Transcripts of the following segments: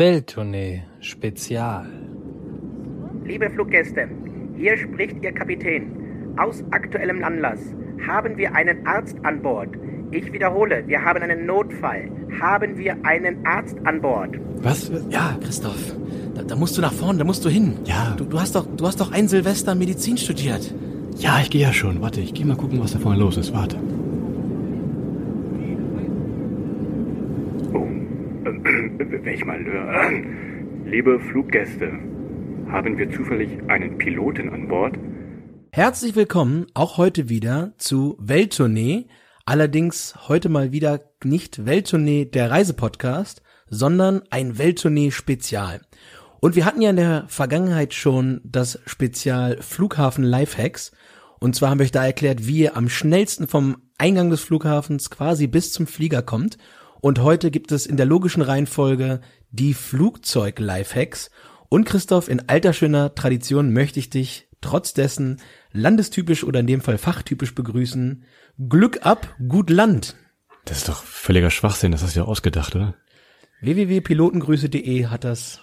Welttournee Spezial. Liebe Fluggäste, hier spricht Ihr Kapitän. Aus aktuellem Anlass haben wir einen Arzt an Bord. Ich wiederhole, wir haben einen Notfall. Haben wir einen Arzt an Bord? Was? Ja, Christoph. Da, da musst du nach vorne, da musst du hin. Ja. Du, du hast doch, du hast doch ein Silvester Medizin studiert. Ja, ich gehe ja schon. Warte, ich gehe mal gucken, was da vorne los ist. Warte. Oh, äh, welch Malheur. Liebe Fluggäste, haben wir zufällig einen Piloten an Bord? Herzlich willkommen auch heute wieder zu Welttournee. Allerdings heute mal wieder nicht Welttournee der Reisepodcast, sondern ein Welttournee Spezial. Und wir hatten ja in der Vergangenheit schon das Spezial Flughafen Lifehacks. Und zwar haben wir euch da erklärt, wie ihr am schnellsten vom Eingang des Flughafens quasi bis zum Flieger kommt. Und heute gibt es in der logischen Reihenfolge die Flugzeug-Lifehacks. Und Christoph, in alter schöner Tradition möchte ich dich trotz dessen landestypisch oder in dem Fall fachtypisch begrüßen. Glück ab, gut Land. Das ist doch völliger Schwachsinn. Das hast du ja ausgedacht, oder? www.pilotengrüße.de hat das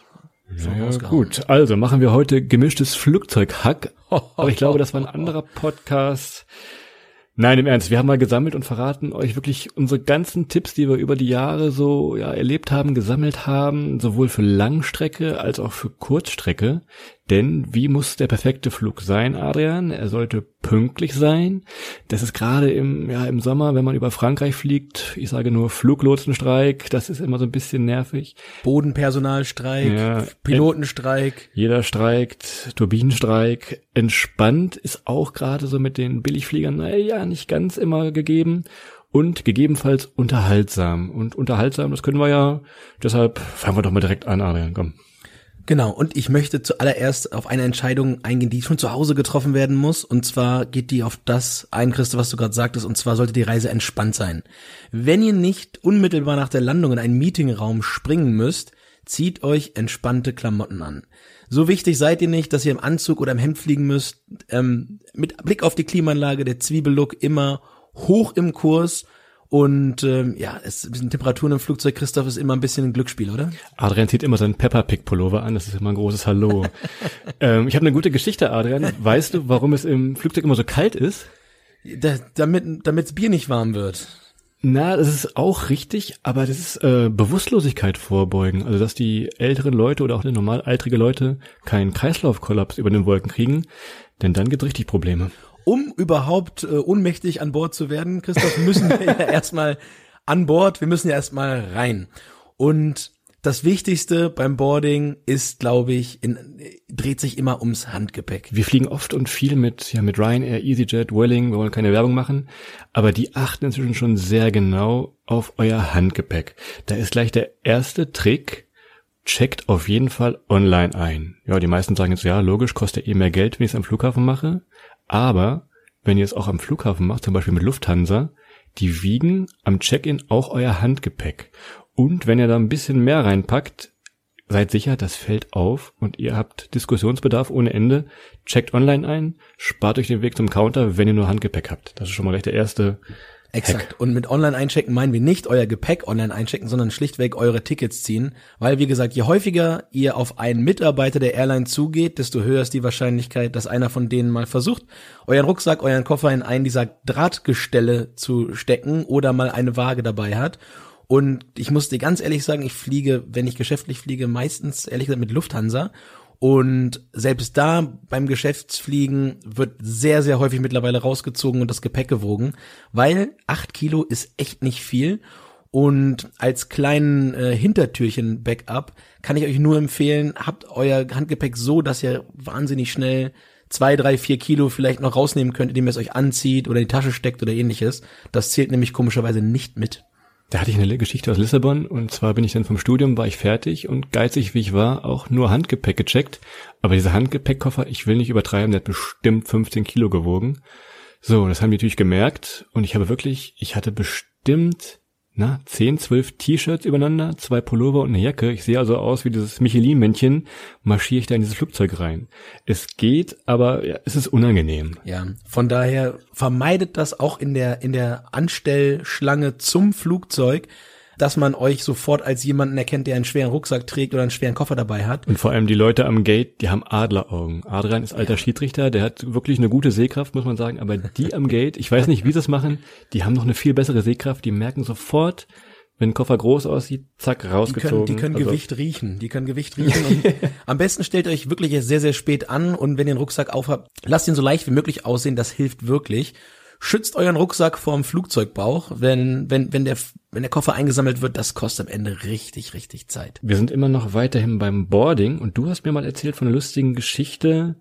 so Ja, gut. Also machen wir heute gemischtes Flugzeughack. Aber ich glaube, das war ein anderer Podcast. Nein, im Ernst, wir haben mal gesammelt und verraten euch wirklich unsere ganzen Tipps, die wir über die Jahre so ja, erlebt haben, gesammelt haben, sowohl für Langstrecke als auch für Kurzstrecke. Denn wie muss der perfekte Flug sein, Adrian? Er sollte pünktlich sein. Das ist gerade im, ja, im Sommer, wenn man über Frankreich fliegt, ich sage nur Fluglotsenstreik, das ist immer so ein bisschen nervig. Bodenpersonalstreik, Ja, Pilotenstreik. Jeder streikt, Turbinenstreik. Entspannt ist auch gerade so mit den Billigfliegern, naja, nicht ganz immer gegeben. Und gegebenenfalls unterhaltsam. Und unterhaltsam, das können wir ja. Deshalb fangen wir doch mal direkt an, Adrian, komm. Genau, und ich möchte zuallererst auf eine Entscheidung eingehen, die schon zu Hause getroffen werden muss. Und zwar geht die auf das ein, Christa, was du gerade sagtest, und zwar sollte die Reise entspannt sein. Wenn ihr nicht unmittelbar nach der Landung in einen Meetingraum springen müsst, zieht euch entspannte Klamotten an. So wichtig seid ihr nicht, dass ihr im Anzug oder im Hemd fliegen müsst. Ähm, mit Blick auf die Klimaanlage, der Zwiebellook immer hoch im Kurs. Und ähm, ja, es sind Temperaturen im Flugzeug, Christoph, ist immer ein bisschen ein Glücksspiel, oder? Adrian zieht immer seinen Peppa Pig Pullover an, das ist immer ein großes Hallo. ähm, ich habe eine gute Geschichte, Adrian. Weißt du, warum es im Flugzeug immer so kalt ist? Da, damit damit's Bier nicht warm wird. Na, das ist auch richtig, aber das ist äh, Bewusstlosigkeit vorbeugen. Also, dass die älteren Leute oder auch die normalaltrige Leute keinen Kreislaufkollaps über den Wolken kriegen, denn dann gibt's richtig Probleme. Um überhaupt äh, ohnmächtig an Bord zu werden, Christoph, müssen wir ja erstmal an Bord, wir müssen ja erstmal rein. Und das Wichtigste beim Boarding ist, glaube ich, in, dreht sich immer ums Handgepäck. Wir fliegen oft und viel mit, ja, mit Ryanair, EasyJet, Welling, wir wollen keine Werbung machen, aber die achten inzwischen schon sehr genau auf euer Handgepäck. Da ist gleich der erste Trick, checkt auf jeden Fall online ein. Ja, die meisten sagen jetzt, ja, logisch, kostet eh mehr Geld, wenn ich es am Flughafen mache, aber wenn ihr es auch am Flughafen macht, zum Beispiel mit Lufthansa, die wiegen am Check-in auch euer Handgepäck. Und wenn ihr da ein bisschen mehr reinpackt, seid sicher, das fällt auf und ihr habt Diskussionsbedarf ohne Ende. Checkt online ein, spart euch den Weg zum Counter, wenn ihr nur Handgepäck habt. Das ist schon mal gleich der erste. Exakt. Und mit online einchecken meinen wir nicht euer Gepäck online einchecken, sondern schlichtweg eure Tickets ziehen. Weil, wie gesagt, je häufiger ihr auf einen Mitarbeiter der Airline zugeht, desto höher ist die Wahrscheinlichkeit, dass einer von denen mal versucht, euren Rucksack, euren Koffer in einen dieser Drahtgestelle zu stecken oder mal eine Waage dabei hat. Und ich muss dir ganz ehrlich sagen, ich fliege, wenn ich geschäftlich fliege, meistens ehrlich gesagt mit Lufthansa. Und selbst da beim Geschäftsfliegen wird sehr, sehr häufig mittlerweile rausgezogen und das Gepäck gewogen, weil acht Kilo ist echt nicht viel. Und als kleinen äh, Hintertürchen-Backup kann ich euch nur empfehlen, habt euer Handgepäck so, dass ihr wahnsinnig schnell zwei, drei, vier Kilo vielleicht noch rausnehmen könnt, indem ihr es euch anzieht oder in die Tasche steckt oder ähnliches. Das zählt nämlich komischerweise nicht mit. Da hatte ich eine Geschichte aus Lissabon und zwar bin ich dann vom Studium, war ich fertig und geizig wie ich war, auch nur Handgepäck gecheckt. Aber dieser Handgepäckkoffer, ich will nicht übertreiben, der hat bestimmt 15 Kilo gewogen. So, das haben die natürlich gemerkt und ich habe wirklich, ich hatte bestimmt na, 10, 12 T-Shirts übereinander, zwei Pullover und eine Jacke. Ich sehe also aus wie dieses Michelin-Männchen, marschiere ich da in dieses Flugzeug rein. Es geht, aber ja, es ist unangenehm. Ja, von daher vermeidet das auch in der, in der Anstellschlange zum Flugzeug, dass man euch sofort als jemanden erkennt, der einen schweren Rucksack trägt oder einen schweren Koffer dabei hat. Und vor allem die Leute am Gate, die haben Adleraugen. Adrian ist alter ja. Schiedsrichter, der hat wirklich eine gute Sehkraft, muss man sagen, aber die am Gate, ich weiß nicht, wie sie es machen, die haben noch eine viel bessere Sehkraft, die merken sofort, wenn ein Koffer groß aussieht, zack, rausgezogen. Die können, die können also. Gewicht riechen. Die können Gewicht riechen. und am besten stellt euch wirklich sehr, sehr spät an und wenn ihr den Rucksack aufhabt, lasst ihn so leicht wie möglich aussehen. Das hilft wirklich schützt euren Rucksack vorm Flugzeugbauch, wenn, wenn, wenn der, wenn der Koffer eingesammelt wird, das kostet am Ende richtig, richtig Zeit. Wir sind immer noch weiterhin beim Boarding und du hast mir mal erzählt von einer lustigen Geschichte,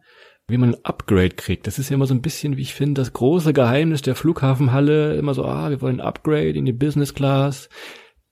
wie man ein Upgrade kriegt. Das ist ja immer so ein bisschen, wie ich finde, das große Geheimnis der Flughafenhalle. Immer so, ah, wir wollen ein Upgrade in die Business Class.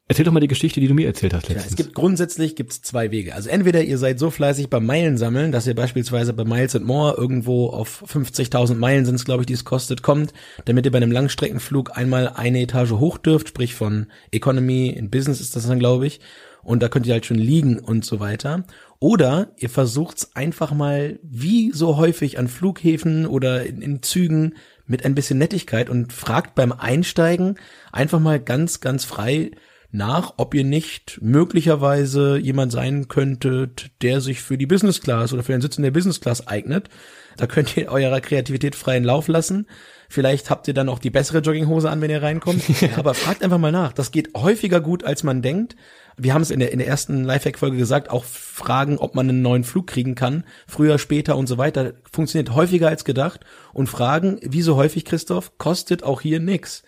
Erzähl doch mal die Geschichte, die du mir erzählt hast letztens. Ja, es gibt grundsätzlich gibt's zwei Wege. Also entweder ihr seid so fleißig beim Meilen sammeln, dass ihr beispielsweise bei Miles and More irgendwo auf 50.000 Meilen sind es, glaube ich, die es kostet, kommt, damit ihr bei einem Langstreckenflug einmal eine Etage hoch dürft, sprich von Economy in Business ist das dann, glaube ich. Und da könnt ihr halt schon liegen und so weiter. Oder ihr versucht's einfach mal, wie so häufig an Flughäfen oder in, in Zügen, mit ein bisschen Nettigkeit und fragt beim Einsteigen einfach mal ganz, ganz frei, nach, ob ihr nicht möglicherweise jemand sein könntet, der sich für die Business Class oder für den Sitz in der Business Class eignet. Da könnt ihr eurer Kreativität freien Lauf lassen. Vielleicht habt ihr dann auch die bessere Jogginghose an, wenn ihr reinkommt. Aber fragt einfach mal nach. Das geht häufiger gut, als man denkt. Wir haben es in der, in der ersten Lifehack-Folge gesagt, auch fragen, ob man einen neuen Flug kriegen kann. Früher, später und so weiter. Funktioniert häufiger als gedacht. Und fragen, wie so häufig, Christoph, kostet auch hier nix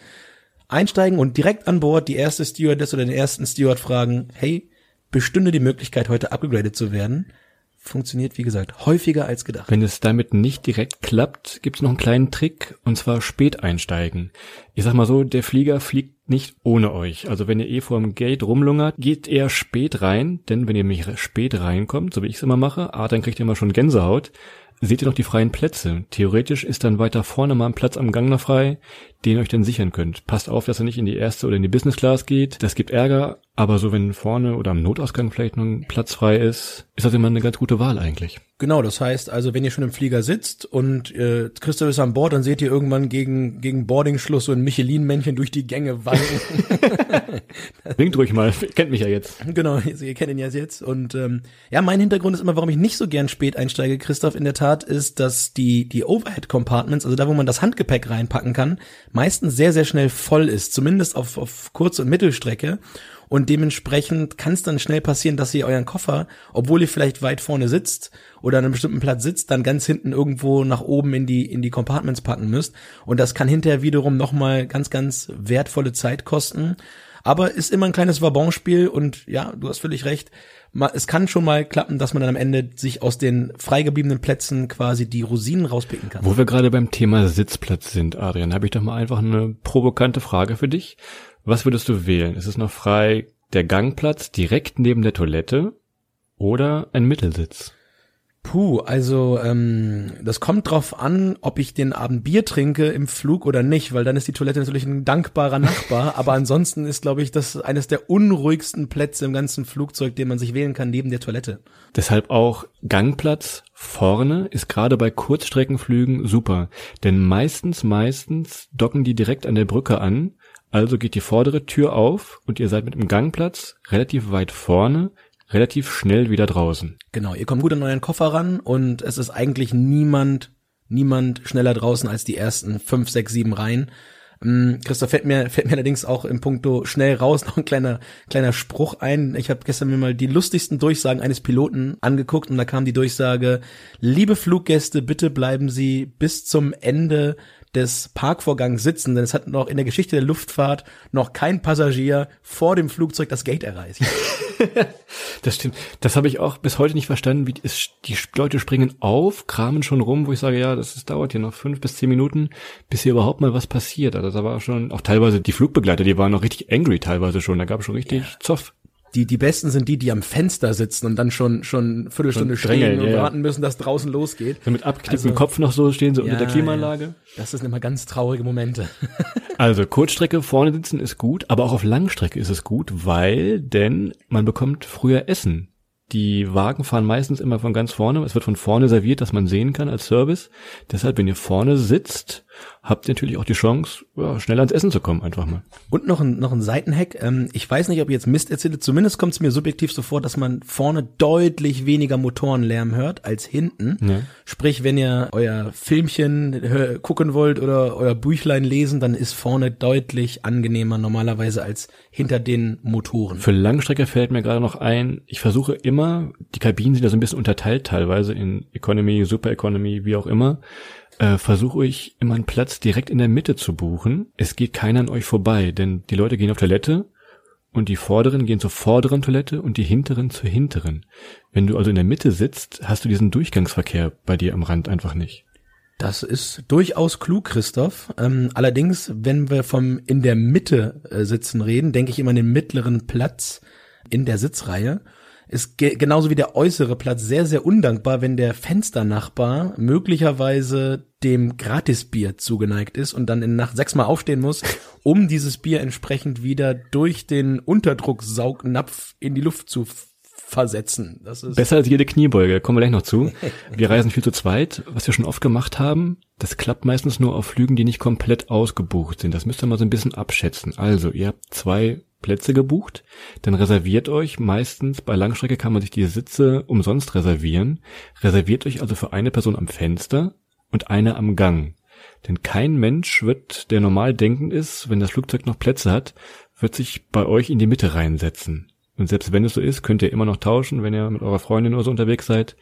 einsteigen und direkt an Bord die erste Stewardess oder den ersten Steward fragen, hey, bestünde die Möglichkeit, heute upgradet zu werden? Funktioniert, wie gesagt, häufiger als gedacht. Wenn es damit nicht direkt klappt, gibt es noch einen kleinen Trick, und zwar spät einsteigen. Ich sag mal so, der Flieger fliegt nicht ohne euch. Also wenn ihr eh vor dem Gate rumlungert, geht eher spät rein, denn wenn ihr mich spät reinkommt, so wie ich es immer mache, ah, dann kriegt ihr immer schon Gänsehaut seht ihr noch die freien Plätze. Theoretisch ist dann weiter vorne mal ein Platz am Gang noch frei, den ihr euch dann sichern könnt. Passt auf, dass er nicht in die erste oder in die Business Class geht. Das gibt Ärger, aber so wenn vorne oder am Notausgang vielleicht noch ein Platz frei ist, ist das immer eine ganz gute Wahl eigentlich. Genau, das heißt also, wenn ihr schon im Flieger sitzt und äh, Christoph ist an Bord, dann seht ihr irgendwann gegen, gegen Boarding-Schluss so ein Michelin-Männchen durch die Gänge wanken. Winkt ruhig mal, kennt mich ja jetzt. Genau, ihr kennt ihn ja jetzt. Und ähm, ja, mein Hintergrund ist immer, warum ich nicht so gern spät einsteige, Christoph, in der Tat, ist, dass die, die Overhead-Compartments, also da, wo man das Handgepäck reinpacken kann, meistens sehr, sehr schnell voll ist, zumindest auf, auf Kurz- und Mittelstrecke. Und dementsprechend kann es dann schnell passieren, dass ihr euren Koffer, obwohl ihr vielleicht weit vorne sitzt oder an einem bestimmten Platz sitzt, dann ganz hinten irgendwo nach oben in die, in die Compartments packen müsst. Und das kann hinterher wiederum nochmal ganz, ganz wertvolle Zeit kosten. Aber ist immer ein kleines Wabonspiel und ja, du hast völlig recht. Es kann schon mal klappen, dass man dann am Ende sich aus den freigebliebenen Plätzen quasi die Rosinen rauspicken kann. Wo wir gerade beim Thema Sitzplatz sind, Adrian, habe ich doch mal einfach eine provokante Frage für dich. Was würdest du wählen? Ist es noch frei der Gangplatz direkt neben der Toilette oder ein Mittelsitz? Puh, also ähm, das kommt drauf an, ob ich den Abend Bier trinke im Flug oder nicht, weil dann ist die Toilette natürlich ein dankbarer Nachbar. aber ansonsten ist, glaube ich, das eines der unruhigsten Plätze im ganzen Flugzeug, den man sich wählen kann, neben der Toilette. Deshalb auch Gangplatz vorne ist gerade bei Kurzstreckenflügen super, denn meistens, meistens docken die direkt an der Brücke an also geht die vordere Tür auf und ihr seid mit dem Gangplatz relativ weit vorne, relativ schnell wieder draußen. Genau, ihr kommt gut an euren Koffer ran und es ist eigentlich niemand, niemand schneller draußen als die ersten fünf, sechs, sieben Reihen. Ähm, Christoph fällt mir, fällt mir allerdings auch im Punkto schnell raus noch ein kleiner, kleiner Spruch ein. Ich habe gestern mir mal die lustigsten Durchsagen eines Piloten angeguckt und da kam die Durchsage, liebe Fluggäste, bitte bleiben Sie bis zum Ende des Parkvorgangs sitzen, denn es hat noch in der Geschichte der Luftfahrt noch kein Passagier vor dem Flugzeug das Gate erreicht. Das stimmt. Das habe ich auch bis heute nicht verstanden, wie es, die Leute springen auf, kramen schon rum, wo ich sage, ja, das, ist, dauert hier noch fünf bis zehn Minuten, bis hier überhaupt mal was passiert. Also da war schon, auch teilweise die Flugbegleiter, die waren noch richtig angry teilweise schon, da gab es schon richtig ja. Zoff die, die besten sind die, die am Fenster sitzen und dann schon, schon Viertelstunde schon stehen und ja, warten müssen, dass draußen losgeht. So mit abgeknicktem also, Kopf noch so stehen, so ja, unter der Klimaanlage. Ja. Das sind immer ganz traurige Momente. also Kurzstrecke vorne sitzen ist gut, aber auch auf Langstrecke ist es gut, weil, denn man bekommt früher Essen. Die Wagen fahren meistens immer von ganz vorne. Es wird von vorne serviert, dass man sehen kann als Service. Deshalb, wenn ihr vorne sitzt, habt ihr natürlich auch die Chance, ja, schneller ans Essen zu kommen, einfach mal. Und noch ein, noch ein Seitenhack. Ähm, ich weiß nicht, ob ihr jetzt Mist erzählt. Zumindest kommt es mir subjektiv so vor, dass man vorne deutlich weniger Motorenlärm hört als hinten. Ja. Sprich, wenn ihr euer Filmchen gucken wollt oder euer Büchlein lesen, dann ist vorne deutlich angenehmer normalerweise als hinter den Motoren. Für Langstrecke fällt mir gerade noch ein, ich versuche immer, die Kabinen sind ja so ein bisschen unterteilt teilweise in Economy, Super Economy, wie auch immer äh, versuche ich immer einen Platz direkt in der Mitte zu buchen. Es geht keiner an euch vorbei, denn die Leute gehen auf Toilette und die vorderen gehen zur vorderen Toilette und die hinteren zur hinteren. Wenn du also in der Mitte sitzt, hast du diesen Durchgangsverkehr bei dir am Rand einfach nicht. Das ist durchaus klug, Christoph. Ähm, allerdings, wenn wir vom in der Mitte äh, sitzen reden, denke ich immer an den mittleren Platz in der Sitzreihe ist ge genauso wie der äußere Platz sehr, sehr undankbar, wenn der Fensternachbar möglicherweise dem Gratisbier zugeneigt ist und dann in Nacht sechsmal aufstehen muss, um dieses Bier entsprechend wieder durch den Unterdrucksaugnapf in die Luft zu versetzen. Das ist Besser als jede Kniebeuge, kommen wir gleich noch zu. Wir reisen viel zu zweit, was wir schon oft gemacht haben. Das klappt meistens nur auf Flügen, die nicht komplett ausgebucht sind. Das müsst ihr mal so ein bisschen abschätzen. Also, ihr habt zwei Plätze gebucht, dann reserviert euch meistens, bei Langstrecke kann man sich die Sitze umsonst reservieren, reserviert euch also für eine Person am Fenster und eine am Gang. Denn kein Mensch wird, der normal denkend ist, wenn das Flugzeug noch Plätze hat, wird sich bei euch in die Mitte reinsetzen. Und selbst wenn es so ist, könnt ihr immer noch tauschen, wenn ihr mit eurer Freundin oder so unterwegs seid.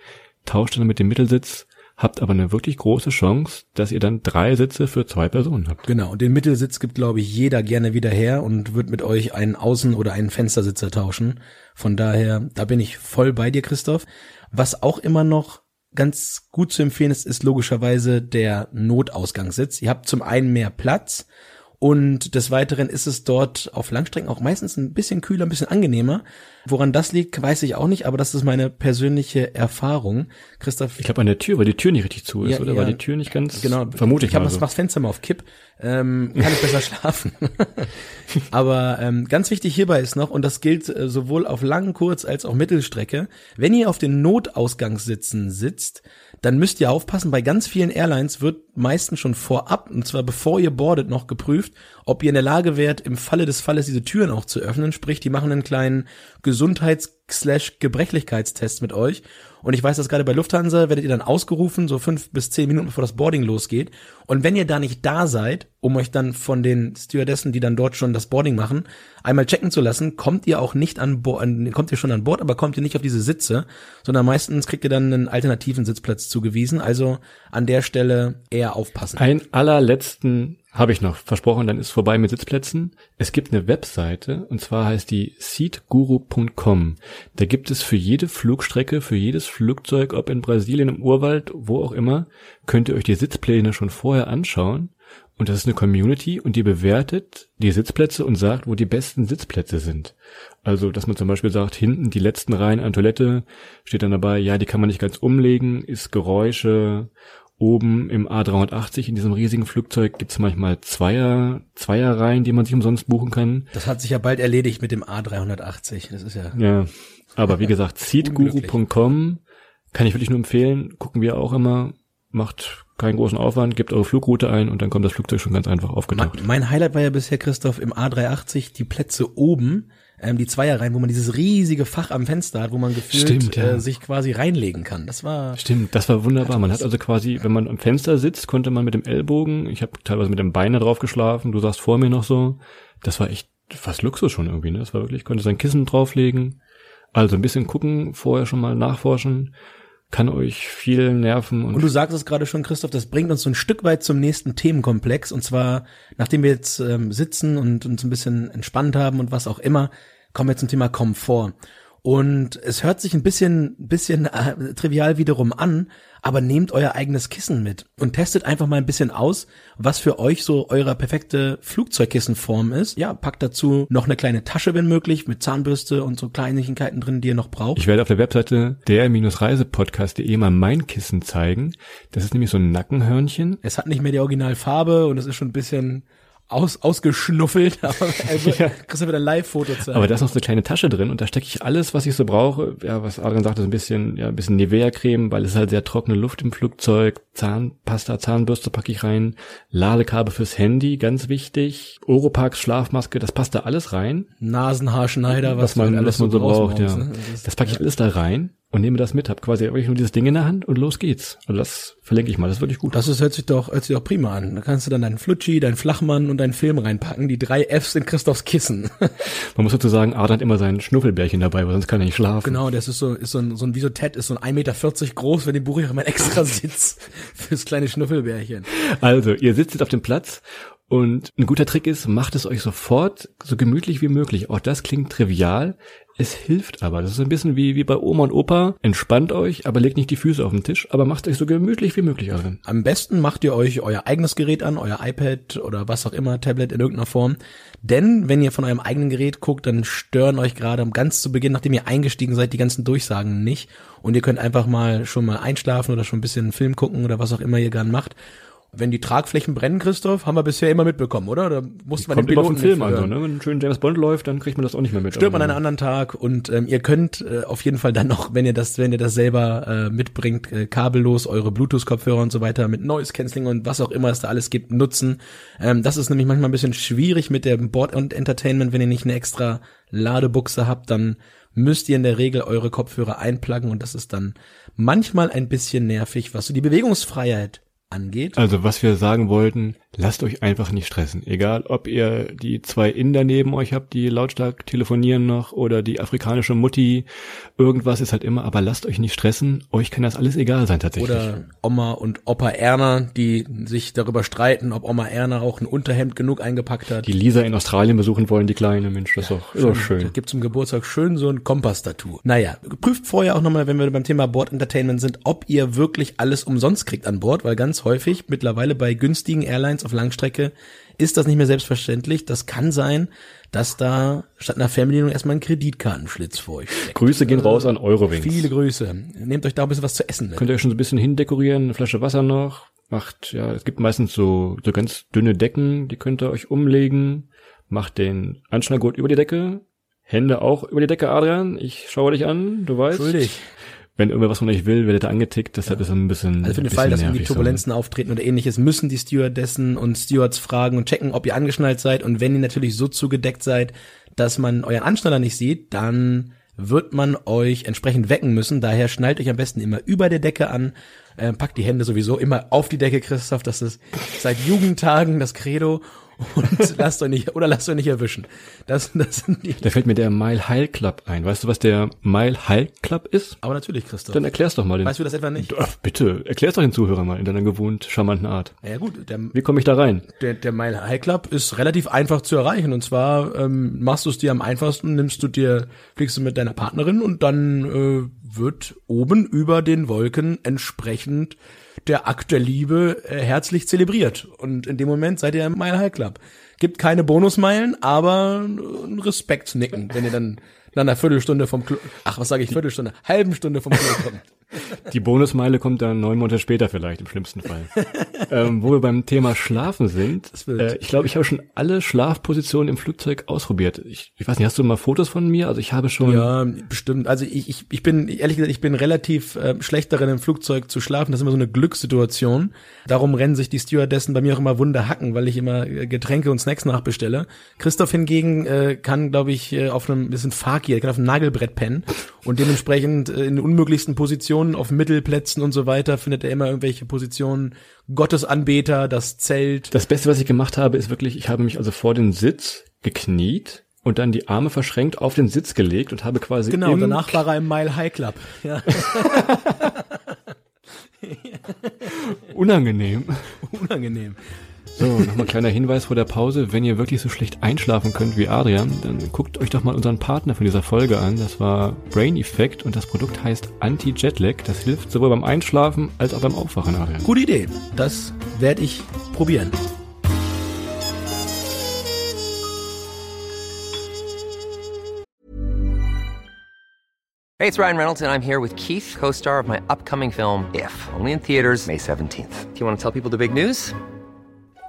Tauscht dann mit dem Mittelsitz habt aber eine wirklich große Chance, dass ihr dann drei Sitze für zwei Personen habt. Genau, und den Mittelsitz gibt, glaube ich, jeder gerne wieder her und wird mit euch einen Außen- oder einen Fenstersitzer tauschen. Von daher, da bin ich voll bei dir, Christoph. Was auch immer noch ganz gut zu empfehlen ist, ist logischerweise der Notausgangssitz. Ihr habt zum einen mehr Platz und des Weiteren ist es dort auf Langstrecken auch meistens ein bisschen kühler, ein bisschen angenehmer. Woran das liegt, weiß ich auch nicht, aber das ist meine persönliche Erfahrung. Christoph. Ich glaube an der Tür, weil die Tür nicht richtig zu ist, ja, oder? Ja. Weil die Tür nicht ganz. Genau. Vermute ich. Ich habe so. das Fenster mal auf Kipp. Ähm, kann ich besser schlafen. aber ähm, ganz wichtig hierbei ist noch, und das gilt äh, sowohl auf langen, kurz als auch Mittelstrecke, wenn ihr auf den Notausgangssitzen sitzt, dann müsst ihr aufpassen, bei ganz vielen Airlines wird meistens schon vorab, und zwar bevor ihr boardet, noch geprüft, ob ihr in der Lage wärt, im Falle des Falles diese Türen auch zu öffnen. Sprich, die machen einen kleinen Gesundheits-Gebrechlichkeitstest mit euch und ich weiß, dass gerade bei Lufthansa werdet ihr dann ausgerufen, so fünf bis zehn Minuten bevor das Boarding losgeht. Und wenn ihr da nicht da seid, um euch dann von den Stewardessen, die dann dort schon das Boarding machen, einmal checken zu lassen, kommt ihr auch nicht an Bord, kommt ihr schon an Bord, aber kommt ihr nicht auf diese Sitze, sondern meistens kriegt ihr dann einen alternativen Sitzplatz zugewiesen. Also an der Stelle eher aufpassen. Ein allerletzten habe ich noch versprochen, dann ist vorbei mit Sitzplätzen. Es gibt eine Webseite und zwar heißt die seatguru.com. Da gibt es für jede Flugstrecke, für jedes Flugzeug, ob in Brasilien, im Urwald, wo auch immer, könnt ihr euch die Sitzpläne schon vorher anschauen. Und das ist eine Community und die bewertet die Sitzplätze und sagt, wo die besten Sitzplätze sind. Also, dass man zum Beispiel sagt, hinten die letzten Reihen an Toilette steht dann dabei, ja, die kann man nicht ganz umlegen, ist Geräusche Oben im A380 in diesem riesigen Flugzeug gibt's manchmal Zweier, Zweierreihen, die man sich umsonst buchen kann. Das hat sich ja bald erledigt mit dem A380. Das ist ja. Ja. Aber wie gesagt, seatguru.com kann ich wirklich nur empfehlen. Gucken wir auch immer. Macht keinen großen Aufwand, gebt eure Flugroute ein und dann kommt das Flugzeug schon ganz einfach aufgetaucht. Mein Highlight war ja bisher, Christoph, im A380 die Plätze oben ähm, die Zweierreihen, wo man dieses riesige Fach am Fenster hat, wo man gefühlt Stimmt, ja. äh, sich quasi reinlegen kann. Das war Stimmt, das war wunderbar. Man hat also quasi, wenn man am Fenster sitzt, konnte man mit dem Ellbogen, ich habe teilweise mit dem Bein da drauf geschlafen, du saßt vor mir noch so. Das war echt fast Luxus schon irgendwie, ne? Das war wirklich, konnte sein Kissen drauflegen. Also ein bisschen gucken, vorher schon mal nachforschen. Kann euch viel nerven. Und, Und du sagst es gerade schon, Christoph, das bringt uns so ein Stück weit zum nächsten Themenkomplex. Und zwar, nachdem wir jetzt ähm, sitzen und uns ein bisschen entspannt haben und was auch immer, kommen wir zum Thema Komfort. Und es hört sich ein bisschen, bisschen äh, trivial wiederum an, aber nehmt euer eigenes Kissen mit und testet einfach mal ein bisschen aus, was für euch so eure perfekte Flugzeugkissenform ist. Ja, packt dazu noch eine kleine Tasche, wenn möglich, mit Zahnbürste und so Kleinigkeiten drin, die ihr noch braucht. ich werde auf der Webseite der-reisepodcast.de mal mein Kissen zeigen. Das ist nämlich so ein Nackenhörnchen. Es hat nicht mehr die Originalfarbe und es ist schon ein bisschen aus, ausgeschnuffelt, aber er wird, Ja. kriegst du wieder ein Live-Foto zeigen. Aber da ist noch so eine kleine Tasche drin und da stecke ich alles, was ich so brauche. Ja, was Adrian sagte, so ein bisschen, ja, ein bisschen Nivea-Creme, weil es ist halt sehr trockene Luft im Flugzeug. Zahnpasta, Zahnbürste packe ich rein. Ladekabel fürs Handy, ganz wichtig. Oropax, Schlafmaske, das passt da alles rein. Nasenhaarschneider, was, was man, halt was man so brauchst braucht, ja. ne? Das Das packe ich alles da rein und nehme das mit, hab quasi wirklich nur dieses Ding in der Hand und los geht's. Und das verlinke ich mal, das ist wirklich gut. Das ist, hört sich doch, hört sich doch prima an. Da kannst du dann deinen Flutschi, deinen Flachmann und deinen Film reinpacken. Die drei Fs in Christophs Kissen. Man muss dazu sagen, Adrian hat immer sein Schnuffelbärchen dabei, weil sonst kann er nicht schlafen. genau, das ist so, ist so ein, so ein, wie so Ted, ist so ein 1,40 Meter groß, wenn die auch mal extra Sitz fürs kleine Schnuffelbärchen. Also, ihr sitzt jetzt auf dem Platz und ein guter Trick ist, macht es euch sofort so gemütlich wie möglich. Auch das klingt trivial. Es hilft aber. Das ist ein bisschen wie, wie bei Oma und Opa. Entspannt euch, aber legt nicht die Füße auf den Tisch, aber macht euch so gemütlich wie möglich darin. Am besten macht ihr euch euer eigenes Gerät an, euer iPad oder was auch immer, Tablet in irgendeiner Form. Denn wenn ihr von eurem eigenen Gerät guckt, dann stören euch gerade ganz zu Beginn, nachdem ihr eingestiegen seid, die ganzen Durchsagen nicht. Und ihr könnt einfach mal schon mal einschlafen oder schon ein bisschen einen Film gucken oder was auch immer ihr gern macht. Wenn die Tragflächen brennen, Christoph, haben wir bisher immer mitbekommen, oder? Da musste man Kommt den immer Piloten vom Film nicht an, so, hören. ne? Wenn ein schön James Bond läuft, dann kriegt man das auch nicht mehr mit. Stört man an einem anderen Tag und ähm, ihr könnt äh, auf jeden Fall dann noch, wenn ihr das, wenn ihr das selber äh, mitbringt, äh, kabellos eure Bluetooth-Kopfhörer und so weiter mit Noise Cancelling und was auch immer es da alles gibt, nutzen. Ähm, das ist nämlich manchmal ein bisschen schwierig mit dem Board und Entertainment, wenn ihr nicht eine extra Ladebuchse habt, dann müsst ihr in der Regel eure Kopfhörer einpluggen und das ist dann manchmal ein bisschen nervig, was so die Bewegungsfreiheit angeht. Also, was wir sagen wollten, lasst euch einfach nicht stressen. Egal, ob ihr die zwei Inder neben euch habt, die lautstark telefonieren noch, oder die afrikanische Mutti, irgendwas ist halt immer, aber lasst euch nicht stressen. Euch kann das alles egal sein, tatsächlich. Oder Oma und Opa Erna, die sich darüber streiten, ob Oma Erna auch ein Unterhemd genug eingepackt hat. die Lisa in Australien besuchen wollen, die Kleine, Mensch, das ist doch, ist doch Da schön. gibt zum Geburtstag schön so ein Kompass-Tattoo. Naja, prüft vorher auch nochmal, wenn wir beim Thema Board Entertainment sind, ob ihr wirklich alles umsonst kriegt an Bord, weil ganz häufig mittlerweile bei günstigen Airlines auf Langstrecke ist das nicht mehr selbstverständlich. Das kann sein, dass da statt einer Fernbedienung erstmal ein Kreditkartenschlitz vor euch steckt. Grüße gehen raus an Eurowings. Viele Grüße. Nehmt euch da ein bisschen was zu essen mit. Könnt ihr euch schon so ein bisschen hindekorieren, eine Flasche Wasser noch, macht, ja, es gibt meistens so, so ganz dünne Decken, die könnt ihr euch umlegen, macht den Anschnallgurt über die Decke, Hände auch über die Decke, Adrian, ich schaue dich an, du weißt. Schuldig. Wenn irgendwas von euch will, werdet ihr angetickt, deshalb ist es ein bisschen, Also für den Fall, dass irgendwie so. Turbulenzen auftreten oder ähnliches, müssen die Stewardessen und Stewards fragen und checken, ob ihr angeschnallt seid. Und wenn ihr natürlich so zugedeckt seid, dass man euren Anschnaller nicht sieht, dann wird man euch entsprechend wecken müssen. Daher schnallt euch am besten immer über der Decke an, äh, packt die Hände sowieso immer auf die Decke, Christoph. Das ist seit Jugendtagen das Credo. Und lasst euch nicht, oder lasst euch nicht erwischen. Das, das sind die. Da fällt mir der Mile High Club ein. Weißt du, was der Mile High Club ist? Aber natürlich, Christoph. Dann erklär's doch mal. Den, weißt du das etwa nicht? Ach, bitte, erklär's doch den Zuhörern mal in deiner gewohnt charmanten Art. Ja gut, der, Wie komme ich da rein? Der, der Mile High Club ist relativ einfach zu erreichen. Und zwar ähm, machst du es dir am einfachsten, nimmst du dir, fliegst du mit deiner Partnerin und dann äh, wird oben über den Wolken entsprechend der Akt der Liebe äh, herzlich zelebriert. Und in dem Moment seid ihr im Mile High Club. Gibt keine Bonusmeilen, aber ein Respektsnicken, wenn ihr dann nach einer Viertelstunde vom Klo, ach, was sage ich, Viertelstunde, halben Stunde vom Klo kommt. Die Bonusmeile kommt dann neun Monate später vielleicht, im schlimmsten Fall. ähm, wo wir beim Thema Schlafen sind. Äh, ich glaube, ich habe schon alle Schlafpositionen im Flugzeug ausprobiert. Ich, ich weiß nicht, hast du mal Fotos von mir? Also ich habe schon... Ja, bestimmt. Also ich, ich, ich bin, ehrlich gesagt, ich bin relativ äh, schlecht darin, im Flugzeug zu schlafen. Das ist immer so eine Glückssituation. Darum rennen sich die Stewardessen bei mir auch immer Wunder hacken, weil ich immer äh, Getränke und Snacks nachbestelle. Christoph hingegen äh, kann, glaube ich, äh, auf einem bisschen Fakir, kann auf einem Nagelbrett pennen und dementsprechend äh, in unmöglichsten Positionen, auf Mittelplätzen und so weiter, findet er immer irgendwelche Positionen. Gottesanbeter, das Zelt. Das Beste, was ich gemacht habe, ist wirklich, ich habe mich also vor den Sitz gekniet und dann die Arme verschränkt auf den Sitz gelegt und habe quasi Genau, im danach war er im Mile High Club. Ja. Unangenehm. Unangenehm. So, nochmal ein kleiner Hinweis vor der Pause. Wenn ihr wirklich so schlecht einschlafen könnt wie Adrian, dann guckt euch doch mal unseren Partner von dieser Folge an. Das war Brain Effect und das Produkt heißt Anti-Jetlag. Das hilft sowohl beim Einschlafen als auch beim Aufwachen, Adrian. Gute Idee. Das werde ich probieren. Hey, it's Ryan Reynolds, and I'm here with Keith, co star of my upcoming film, If, only in theaters, May 17th. Do you want to tell people the big news?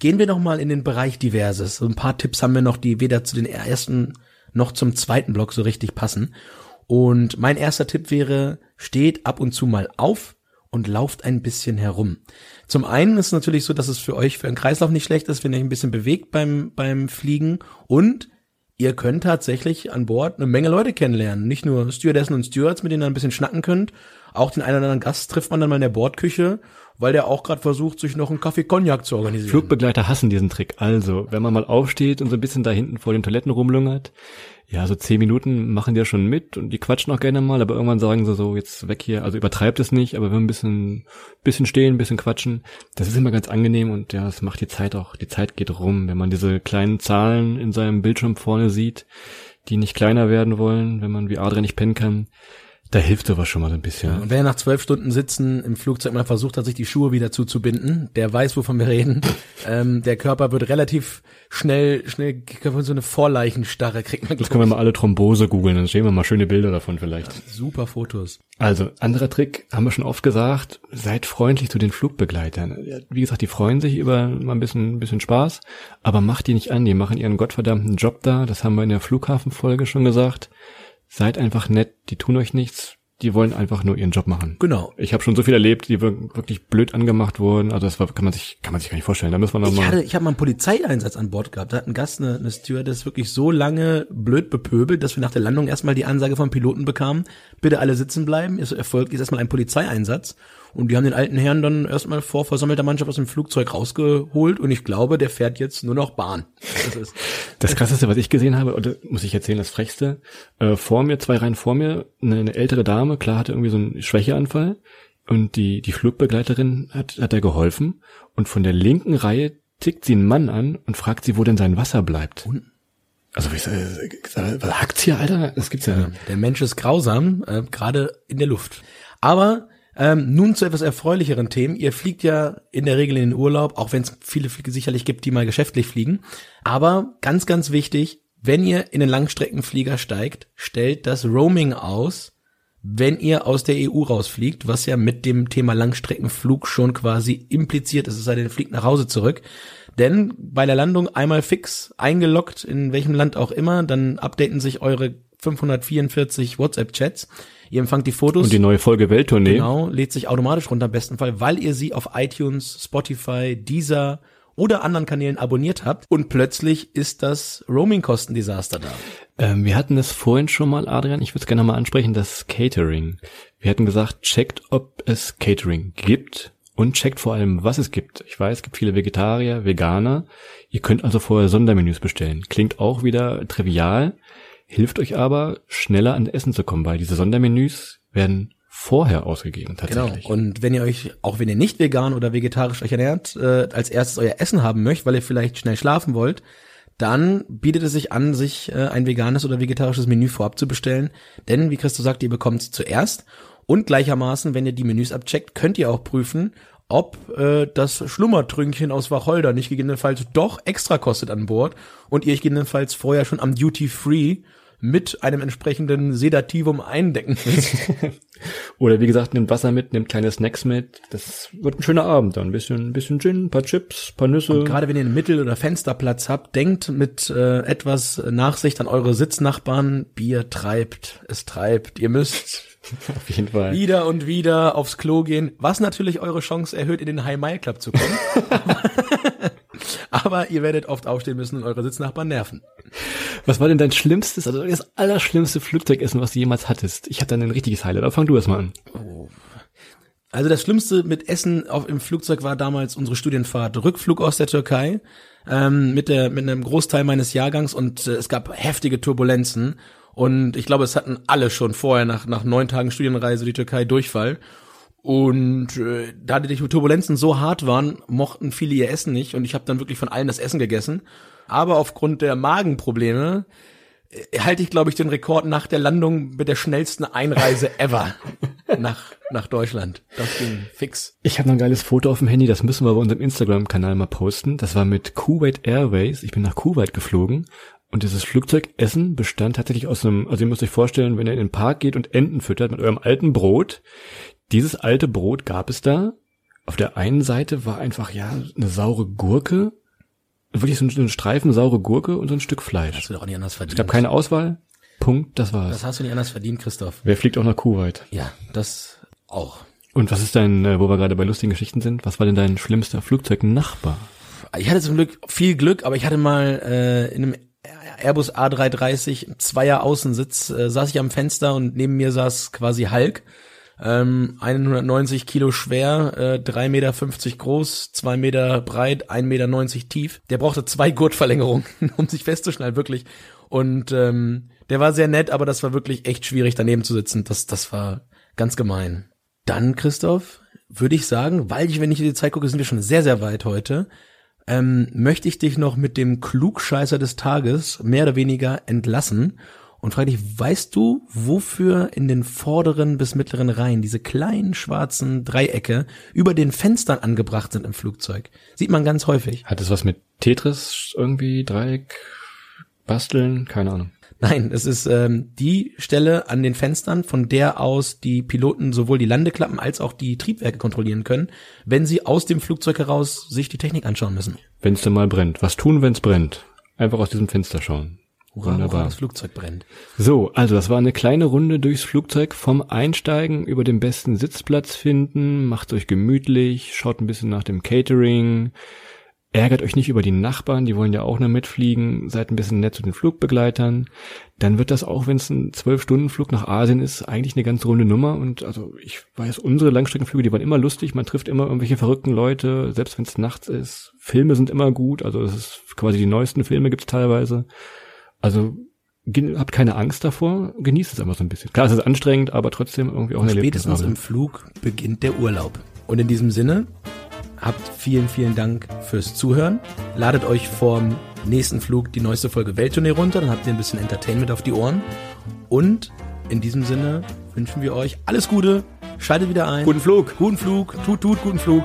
Gehen wir noch mal in den Bereich Diverses. So ein paar Tipps haben wir noch, die weder zu den ersten noch zum zweiten Block so richtig passen. Und mein erster Tipp wäre, steht ab und zu mal auf und lauft ein bisschen herum. Zum einen ist es natürlich so, dass es für euch für einen Kreislauf nicht schlecht ist, wenn ihr euch ein bisschen bewegt beim, beim Fliegen und ihr könnt tatsächlich an Bord eine Menge Leute kennenlernen. Nicht nur Stewardessen und Stewards, mit denen ihr ein bisschen schnacken könnt. Auch den einen oder anderen Gast trifft man dann mal in der Bordküche, weil der auch gerade versucht, sich noch einen Kaffee Cognac zu organisieren. Flugbegleiter hassen diesen Trick. Also, wenn man mal aufsteht und so ein bisschen da hinten vor den Toiletten rumlungert, ja, so zehn Minuten machen die ja schon mit und die quatschen auch gerne mal, aber irgendwann sagen sie so, jetzt weg hier, also übertreibt es nicht, aber wir ein bisschen, bisschen stehen, ein bisschen quatschen, das ist immer ganz angenehm und ja, das macht die Zeit auch, die Zeit geht rum, wenn man diese kleinen Zahlen in seinem Bildschirm vorne sieht, die nicht kleiner werden wollen, wenn man wie Adrian nicht pennen kann, da hilft sowas schon mal so ein bisschen. Ja, und wer nach zwölf Stunden Sitzen im Flugzeug mal versucht hat, sich die Schuhe wieder zuzubinden, der weiß, wovon wir reden. ähm, der Körper wird relativ schnell, schnell so eine Vorleichenstarre kriegt man. Das können wir mal alle Thrombose googeln, dann sehen wir mal schöne Bilder davon vielleicht. Ja, super Fotos. Also, anderer Trick, haben wir schon oft gesagt, seid freundlich zu den Flugbegleitern. Wie gesagt, die freuen sich über mal ein bisschen, ein bisschen Spaß, aber macht die nicht an, die machen ihren gottverdammten Job da, das haben wir in der Flughafenfolge schon gesagt seid einfach nett, die tun euch nichts, die wollen einfach nur ihren Job machen. Genau. Ich habe schon so viel erlebt, die wirklich blöd angemacht wurden. Also das war, kann man sich, kann man sich gar nicht vorstellen. Da muss man noch ich mal. Hatte, ich habe mal einen Polizeieinsatz an Bord gehabt. Da hat ein Gast, eine, eine Stewardess, wirklich so lange blöd bepöbelt, dass wir nach der Landung erstmal die Ansage vom Piloten bekamen: Bitte alle sitzen bleiben. Es erfolgt jetzt erstmal ein Polizeieinsatz. Und die haben den alten Herrn dann erstmal vor versammelter Mannschaft aus dem Flugzeug rausgeholt und ich glaube, der fährt jetzt nur noch Bahn. Das, ist das krasseste, was ich gesehen habe, oder muss ich erzählen, das frechste, äh, vor mir, zwei Reihen vor mir, eine, eine ältere Dame, klar hatte irgendwie so einen Schwächeanfall und die, die Flugbegleiterin hat, hat er geholfen und von der linken Reihe tickt sie einen Mann an und fragt sie, wo denn sein Wasser bleibt. Und? Also wie äh, was hackt's hier, Alter? Das gibt's ja. ja der Mensch ist grausam, äh, gerade in der Luft. Aber ähm, nun zu etwas erfreulicheren Themen. Ihr fliegt ja in der Regel in den Urlaub, auch wenn es viele Flüge sicherlich gibt, die mal geschäftlich fliegen. Aber ganz, ganz wichtig, wenn ihr in den Langstreckenflieger steigt, stellt das Roaming aus, wenn ihr aus der EU rausfliegt, was ja mit dem Thema Langstreckenflug schon quasi impliziert ist, es sei denn, ihr fliegt nach Hause zurück. Denn bei der Landung einmal fix eingeloggt, in welchem Land auch immer, dann updaten sich eure 544 WhatsApp-Chats. Ihr empfangt die Fotos. Und die neue Folge Welttournee. Genau, lädt sich automatisch runter im besten Fall, weil ihr sie auf iTunes, Spotify, Deezer oder anderen Kanälen abonniert habt und plötzlich ist das Roaming-Kostendesaster da. Ähm, wir hatten das vorhin schon mal, Adrian, ich würde es gerne nochmal ansprechen, das Catering. Wir hatten gesagt, checkt, ob es Catering gibt und checkt vor allem, was es gibt. Ich weiß, es gibt viele Vegetarier, Veganer. Ihr könnt also vorher Sondermenüs bestellen. Klingt auch wieder trivial hilft euch aber, schneller an Essen zu kommen, weil diese Sondermenüs werden vorher ausgegeben tatsächlich. Genau. Und wenn ihr euch, auch wenn ihr nicht vegan oder vegetarisch euch ernährt, äh, als erstes euer Essen haben möchtet, weil ihr vielleicht schnell schlafen wollt, dann bietet es sich an, sich äh, ein veganes oder vegetarisches Menü vorab zu bestellen. Denn, wie Christo sagt, ihr bekommt es zuerst. Und gleichermaßen, wenn ihr die Menüs abcheckt, könnt ihr auch prüfen, ob äh, das Schlummertrünkchen aus Wacholder nicht gegebenenfalls doch extra kostet an Bord und ihr euch gegebenenfalls vorher schon am Duty Free mit einem entsprechenden Sedativum eindecken müsst. Oder wie gesagt, nimmt Wasser mit, nimmt kleine Snacks mit. Das wird ein schöner Abend dann. Ein bisschen, ein bisschen Gin, ein paar Chips, ein paar Nüsse. Und gerade wenn ihr einen Mittel- oder Fensterplatz habt, denkt mit äh, etwas Nachsicht an eure Sitznachbarn. Bier treibt, es treibt. Ihr müsst Auf jeden Fall. Wieder und wieder aufs Klo gehen, was natürlich eure Chance erhöht, in den High Mile Club zu kommen. Aber ihr werdet oft aufstehen müssen und eure Sitznachbarn nerven. Was war denn dein schlimmstes, also das allerschlimmste Flugzeugessen, was du jemals hattest? Ich hatte dann ein richtiges Highlight, aber fang du erst mal an. Also das Schlimmste mit Essen auf, im Flugzeug war damals unsere Studienfahrt. Rückflug aus der Türkei ähm, mit, der, mit einem Großteil meines Jahrgangs und äh, es gab heftige Turbulenzen. Und ich glaube, es hatten alle schon vorher nach, nach neun Tagen Studienreise die Türkei Durchfall. Und äh, da die Turbulenzen so hart waren, mochten viele ihr Essen nicht und ich habe dann wirklich von allen das Essen gegessen. Aber aufgrund der Magenprobleme äh, halte ich, glaube ich, den Rekord nach der Landung mit der schnellsten Einreise ever nach, nach Deutschland. Das ging fix. Ich habe noch ein geiles Foto auf dem Handy, das müssen wir bei unserem Instagram-Kanal mal posten. Das war mit Kuwait Airways. Ich bin nach Kuwait geflogen und dieses Flugzeugessen bestand tatsächlich aus einem, also ihr müsst euch vorstellen, wenn ihr in den Park geht und Enten füttert mit eurem alten Brot. Dieses alte Brot gab es da. Auf der einen Seite war einfach, ja, eine saure Gurke. Wirklich so ein Streifen saure Gurke und so ein Stück Fleisch. Hast du doch auch nicht anders verdient. Es gab keine Auswahl. Punkt, das war's. Das hast du nicht anders verdient, Christoph. Wer fliegt auch nach Kuwait? Ja, das auch. Und was ist dein, äh, wo wir gerade bei lustigen Geschichten sind, was war denn dein schlimmster Flugzeugnachbar? Ich hatte zum Glück viel Glück, aber ich hatte mal äh, in einem Airbus A330 Zweier Außensitz, äh, saß ich am Fenster und neben mir saß quasi Hulk. Ähm, 190 Kilo schwer, äh, 3,50 Meter groß, 2 Meter breit, 1,90 Meter tief. Der brauchte zwei Gurtverlängerungen, um sich festzuschnallen, wirklich. Und ähm, der war sehr nett, aber das war wirklich echt schwierig, daneben zu sitzen. Das, das war ganz gemein. Dann, Christoph, würde ich sagen, weil ich, wenn ich in die Zeit gucke, sind wir schon sehr, sehr weit heute, ähm, möchte ich dich noch mit dem Klugscheißer des Tages mehr oder weniger entlassen und frage dich, weißt du, wofür in den vorderen bis mittleren Reihen diese kleinen schwarzen Dreiecke über den Fenstern angebracht sind im Flugzeug? Sieht man ganz häufig. Hat es was mit Tetris irgendwie, Dreieck, basteln? Keine Ahnung. Nein, es ist ähm, die Stelle an den Fenstern, von der aus die Piloten sowohl die Landeklappen als auch die Triebwerke kontrollieren können, wenn sie aus dem Flugzeug heraus sich die Technik anschauen müssen. Wenn es dann mal brennt. Was tun, wenn es brennt? Einfach aus diesem Fenster schauen. Hurra, Wunderbar. Das Flugzeug brennt. So, also das war eine kleine Runde durchs Flugzeug vom Einsteigen über den besten Sitzplatz finden, macht euch gemütlich, schaut ein bisschen nach dem Catering, Ärgert euch nicht über die Nachbarn, die wollen ja auch nur mitfliegen, seid ein bisschen nett zu den Flugbegleitern. Dann wird das auch, wenn es ein Zwölf-Stunden-Flug nach Asien ist, eigentlich eine ganz runde Nummer. Und also ich weiß, unsere Langstreckenflüge, die waren immer lustig, man trifft immer irgendwelche verrückten Leute, selbst wenn es nachts ist. Filme sind immer gut, also es ist quasi die neuesten Filme gibt's teilweise. Also habt keine Angst davor, genießt es einfach so ein bisschen. Klar, es ist anstrengend, aber trotzdem irgendwie auch ein Erlebnis. Spätestens im Flug beginnt der Urlaub. Und in diesem Sinne habt vielen, vielen Dank fürs Zuhören. Ladet euch vorm nächsten Flug die neueste Folge Welttournee runter, dann habt ihr ein bisschen Entertainment auf die Ohren. Und in diesem Sinne wünschen wir euch alles Gute, schaltet wieder ein. Guten Flug. Guten Flug, tut, tut, guten Flug.